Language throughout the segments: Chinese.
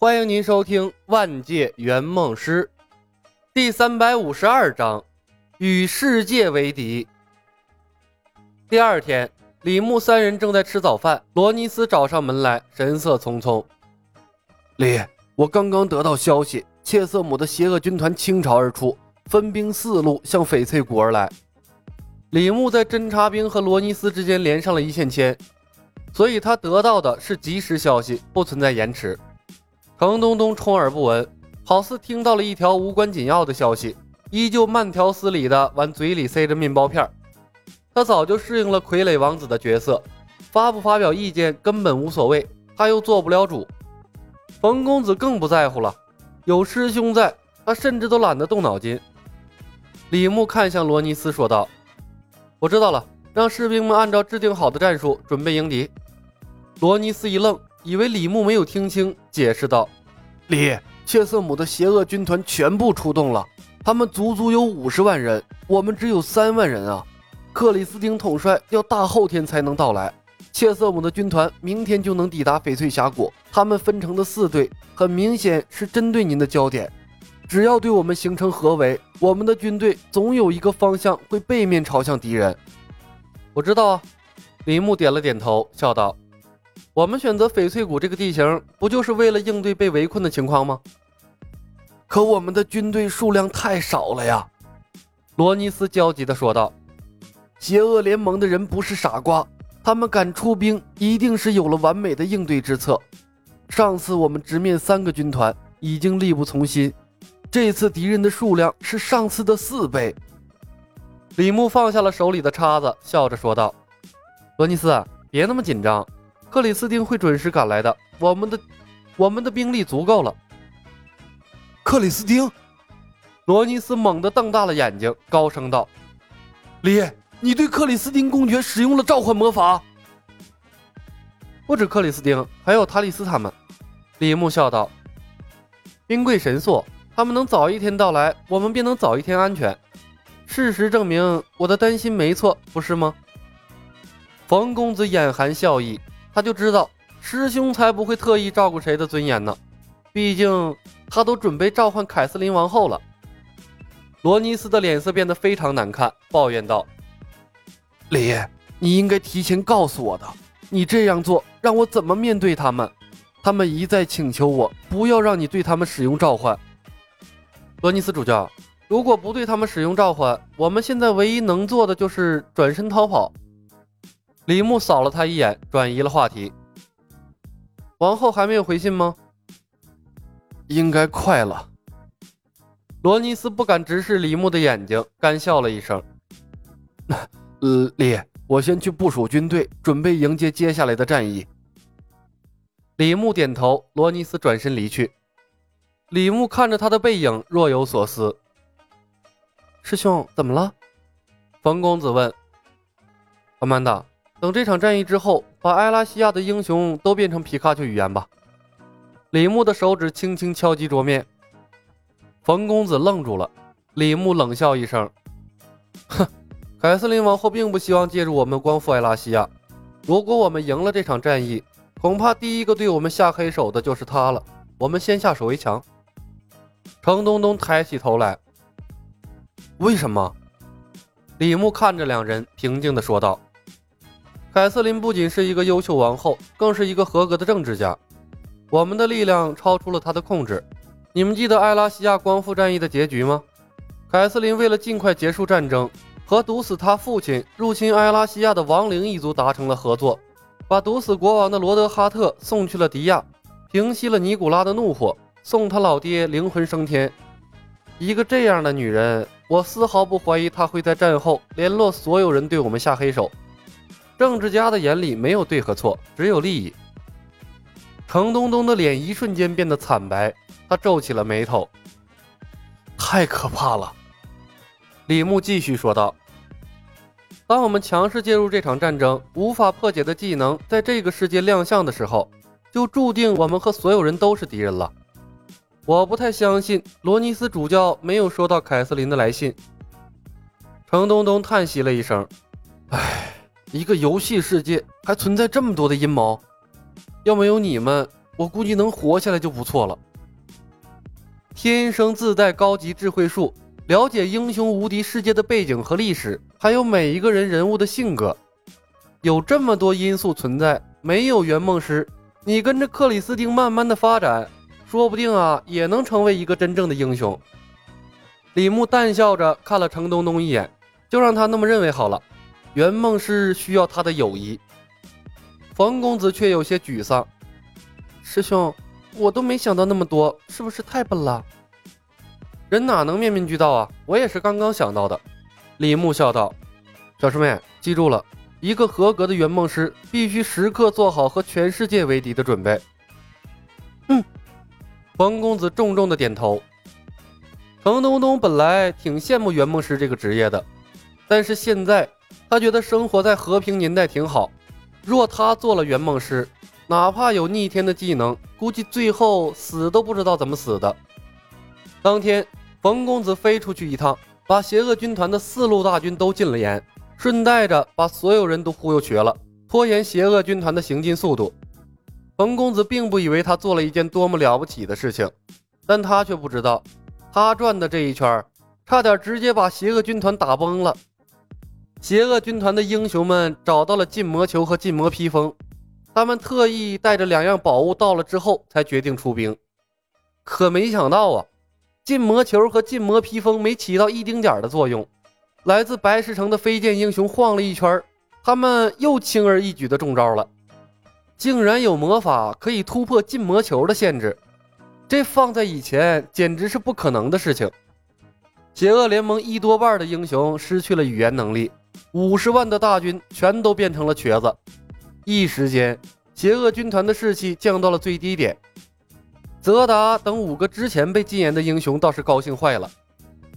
欢迎您收听《万界圆梦师》第三百五十二章：与世界为敌。第二天，李牧三人正在吃早饭，罗尼斯找上门来，神色匆匆。李，我刚刚得到消息，切瑟姆的邪恶军团倾巢而出，分兵四路向翡翠谷而来。李牧在侦察兵和罗尼斯之间连上了一线牵。所以他得到的是及时消息，不存在延迟。程东东充耳不闻，好似听到了一条无关紧要的消息，依旧慢条斯理地往嘴里塞着面包片。他早就适应了傀儡王子的角色，发不发表意见根本无所谓，他又做不了主。冯公子更不在乎了，有师兄在，他甚至都懒得动脑筋。李牧看向罗尼斯说道：“我知道了。”让士兵们按照制定好的战术准备迎敌。罗尼斯一愣，以为李牧没有听清，解释道：“李，切瑟姆的邪恶军团全部出动了，他们足足有五十万人，我们只有三万人啊！克里斯汀统帅要大后天才能到来，切瑟姆的军团明天就能抵达翡翠峡谷。他们分成的四队，很明显是针对您的焦点。只要对我们形成合围，我们的军队总有一个方向会背面朝向敌人。”我知道啊，李牧点了点头，笑道：“我们选择翡翠谷这个地形，不就是为了应对被围困的情况吗？”可我们的军队数量太少了呀！罗尼斯焦急地说道：“邪恶联盟的人不是傻瓜，他们敢出兵，一定是有了完美的应对之策。上次我们直面三个军团，已经力不从心，这次敌人的数量是上次的四倍。”李牧放下了手里的叉子，笑着说道：“罗尼斯，别那么紧张，克里斯汀会准时赶来的。我们的，我们的兵力足够了。”克里斯汀，罗尼斯猛地瞪大了眼睛，高声道：“李，你对克里斯汀公爵使用了召唤魔法？不止克里斯汀，还有塔里斯他们。”李牧笑道：“兵贵神速，他们能早一天到来，我们便能早一天安全。”事实证明，我的担心没错，不是吗？冯公子眼含笑意，他就知道师兄才不会特意照顾谁的尊严呢。毕竟他都准备召唤凯瑟琳王后了。罗尼斯的脸色变得非常难看，抱怨道：“李，你应该提前告诉我的。你这样做，让我怎么面对他们？他们一再请求我不要让你对他们使用召唤。”罗尼斯主教。如果不对他们使用召唤，我们现在唯一能做的就是转身逃跑。李牧扫了他一眼，转移了话题。王后还没有回信吗？应该快了。罗尼斯不敢直视李牧的眼睛，干笑了一声。呃，李，我先去部署军队，准备迎接接下来的战役。李牧点头，罗尼斯转身离去。李牧看着他的背影，若有所思。师兄，怎么了？冯公子问。阿曼达，等这场战役之后，把艾拉西亚的英雄都变成皮卡丘语言吧。李牧的手指轻轻敲击桌面。冯公子愣住了。李牧冷笑一声：“哼，凯瑟琳王后并不希望借助我们光复艾拉西亚。如果我们赢了这场战役，恐怕第一个对我们下黑手的就是他了。我们先下手为强。”程东东抬起头来。为什么？李牧看着两人，平静地说道：“凯瑟琳不仅是一个优秀王后，更是一个合格的政治家。我们的力量超出了她的控制。你们记得艾拉西亚光复战役的结局吗？凯瑟琳为了尽快结束战争，和毒死他父亲、入侵艾拉西亚的亡灵一族达成了合作，把毒死国王的罗德哈特送去了迪亚，平息了尼古拉的怒火，送他老爹灵魂升天。一个这样的女人。”我丝毫不怀疑她会在战后联络所有人对我们下黑手。政治家的眼里没有对和错，只有利益。程东东的脸一瞬间变得惨白，他皱起了眉头。太可怕了，李牧继续说道：“当我们强势介入这场战争，无法破解的技能在这个世界亮相的时候，就注定我们和所有人都是敌人了。”我不太相信罗尼斯主教没有收到凯瑟琳的来信。程东东叹息了一声：“唉，一个游戏世界还存在这么多的阴谋。要没有你们，我估计能活下来就不错了。天生自带高级智慧树，了解英雄无敌世界的背景和历史，还有每一个人人物的性格，有这么多因素存在。没有圆梦师，你跟着克里斯汀慢慢的发展，说不定啊，也能成为一个真正的英雄。李牧淡笑着看了程东东一眼，就让他那么认为好了。圆梦师需要他的友谊。冯公子却有些沮丧，师兄。我都没想到那么多，是不是太笨了？人哪能面面俱到啊？我也是刚刚想到的。李牧笑道：“小师妹，记住了，一个合格的圆梦师必须时刻做好和全世界为敌的准备。”嗯，冯公子重重的点头。程东东本来挺羡慕圆梦师这个职业的，但是现在他觉得生活在和平年代挺好。若他做了圆梦师，哪怕有逆天的技能，估计最后死都不知道怎么死的。当天，冯公子飞出去一趟，把邪恶军团的四路大军都禁了言，顺带着把所有人都忽悠瘸了，拖延邪恶军团的行进速度。冯公子并不以为他做了一件多么了不起的事情，但他却不知道，他转的这一圈，差点直接把邪恶军团打崩了。邪恶军团的英雄们找到了禁魔球和禁魔披风。他们特意带着两样宝物到了之后，才决定出兵。可没想到啊，禁魔球和禁魔披风没起到一丁点的作用。来自白石城的飞剑英雄晃了一圈，他们又轻而易举的中招了。竟然有魔法可以突破禁魔球的限制，这放在以前简直是不可能的事情。邪恶联盟一多半的英雄失去了语言能力，五十万的大军全都变成了瘸子。一时间，邪恶军团的士气降到了最低点。泽达等五个之前被禁言的英雄倒是高兴坏了。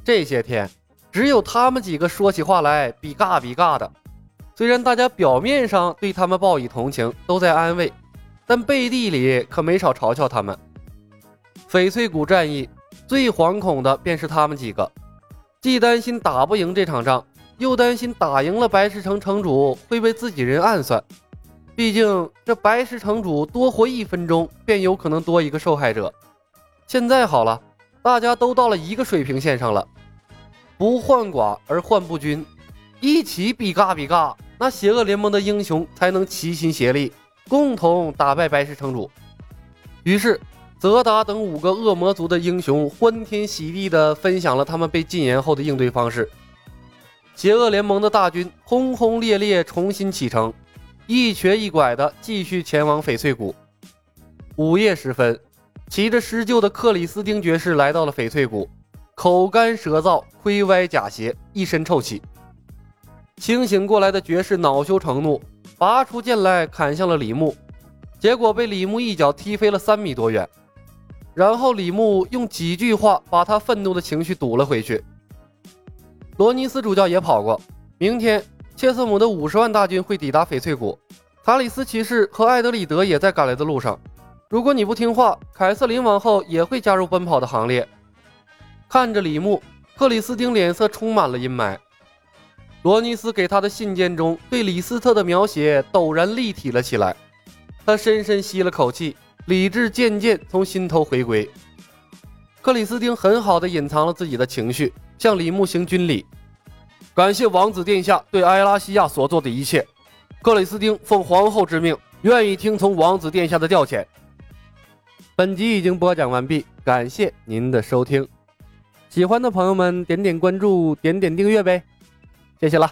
这些天，只有他们几个说起话来比尬比尬的。虽然大家表面上对他们报以同情，都在安慰，但背地里可没少嘲笑他们。翡翠谷战役最惶恐的便是他们几个，既担心打不赢这场仗，又担心打赢了白石城城主会被自己人暗算。毕竟，这白石城主多活一分钟，便有可能多一个受害者。现在好了，大家都到了一个水平线上了，不患寡而患不均，一起比嘎比嘎，那邪恶联盟的英雄才能齐心协力，共同打败白石城主。于是，泽达等五个恶魔族的英雄欢天喜地地分享了他们被禁言后的应对方式。邪恶联盟的大军轰轰烈烈重新启程。一瘸一拐的继续前往翡翠谷。午夜时分，骑着施救的克里斯汀爵士来到了翡翠谷，口干舌燥，盔歪甲斜，一身臭气。清醒过来的爵士恼羞成怒，拔出剑来砍向了李牧，结果被李牧一脚踢飞了三米多远。然后李牧用几句话把他愤怒的情绪堵了回去。罗尼斯主教也跑过，明天。切瑟姆的五十万大军会抵达翡翠谷，塔里斯骑士和艾德里德也在赶来的路上。如果你不听话，凯瑟琳王后也会加入奔跑的行列。看着李牧，克里斯汀脸色充满了阴霾。罗尼斯给他的信件中对李斯特的描写陡然立体了起来。他深深吸了口气，理智渐渐从心头回归。克里斯汀很好的隐藏了自己的情绪，向李牧行军礼。感谢王子殿下对埃拉西亚所做的一切，克里斯汀奉皇后之命，愿意听从王子殿下的调遣。本集已经播讲完毕，感谢您的收听，喜欢的朋友们点点关注，点点订阅呗，谢谢了。